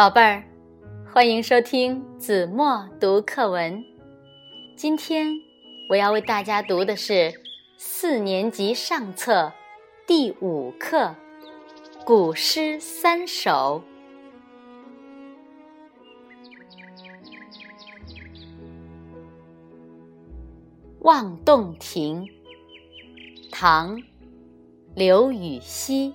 宝贝儿，欢迎收听子墨读课文。今天我要为大家读的是四年级上册第五课《古诗三首》。《望洞庭》唐·刘禹锡。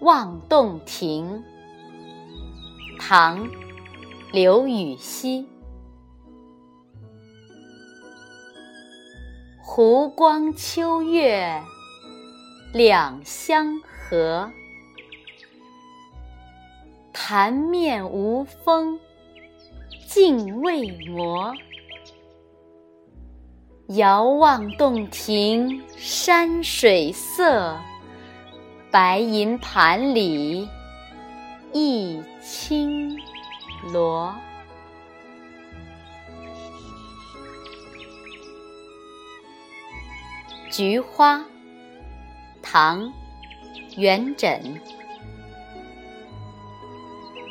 望洞庭》唐·刘禹锡。湖光秋月两相和，潭面无风镜未磨。遥望洞庭山水色。白银盘里一青螺。菊花，唐·元稹。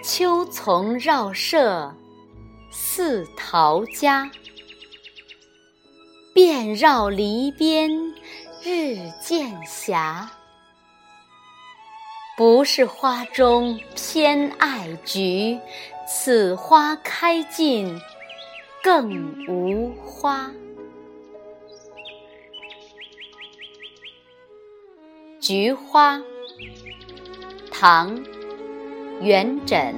秋丛绕舍似陶家，遍绕篱边日渐斜。不是花中偏爱菊，此花开尽更无花。菊花，唐·元稹。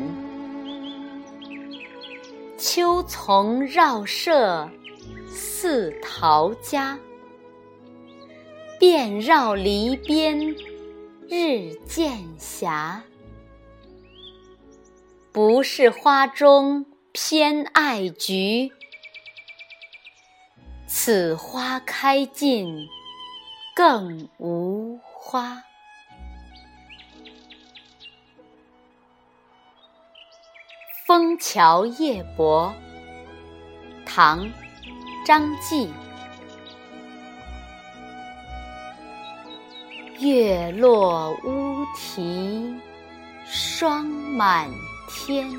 秋丛绕舍似陶家，遍绕篱边。日渐斜，不是花中偏爱菊，此花开尽更无花。《枫桥夜泊》唐·张继。月落乌啼霜满天，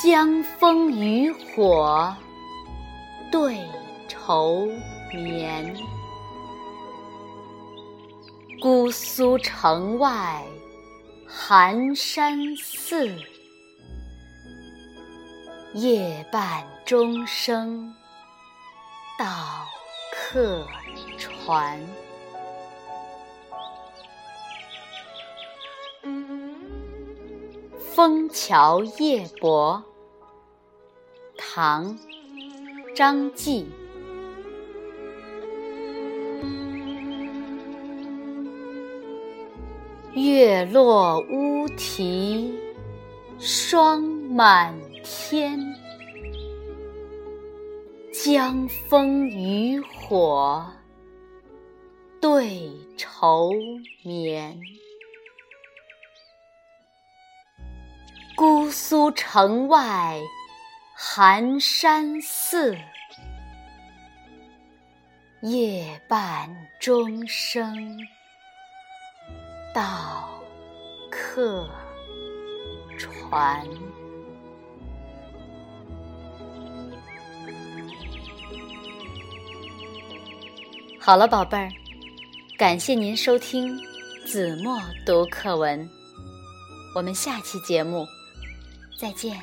江枫渔火对愁眠。姑苏城外寒山寺，夜半钟声到客船。《枫桥夜泊》唐·张继。月落乌啼霜满天，江枫渔火对愁眠。姑苏城外寒山寺，夜半钟声到客船。好了，宝贝儿，感谢您收听子墨读课文，我们下期节目。再见。